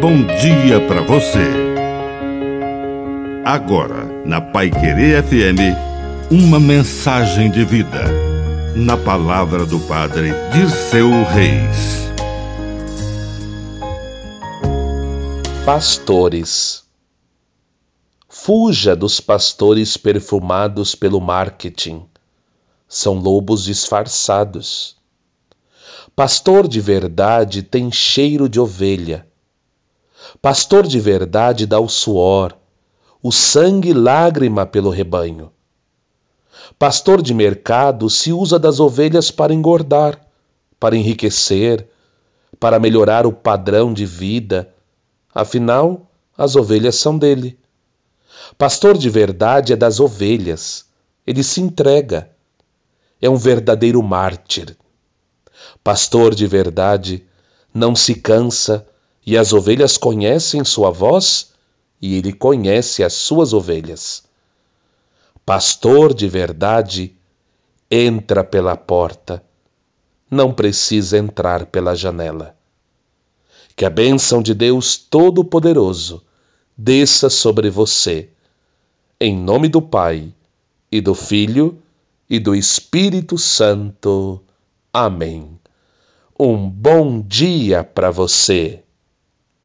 bom dia para você. Agora, na Pai Querer FM, uma mensagem de vida. Na palavra do Padre Dirceu Reis. Pastores. Fuja dos pastores perfumados pelo marketing. São lobos disfarçados. Pastor de verdade tem cheiro de ovelha. Pastor de verdade dá o suor, o sangue lágrima pelo rebanho. Pastor de mercado se usa das ovelhas para engordar, para enriquecer, para melhorar o padrão de vida. Afinal, as ovelhas são dele. Pastor de verdade é das ovelhas. Ele se entrega. É um verdadeiro mártir. Pastor de verdade, não se cansa, e as ovelhas conhecem sua voz, e ele conhece as suas ovelhas. Pastor de verdade, entra pela porta, não precisa entrar pela janela. Que a bênção de Deus Todo-Poderoso desça sobre você, em nome do Pai, e do Filho, e do Espírito Santo. Amém. Um bom dia para você.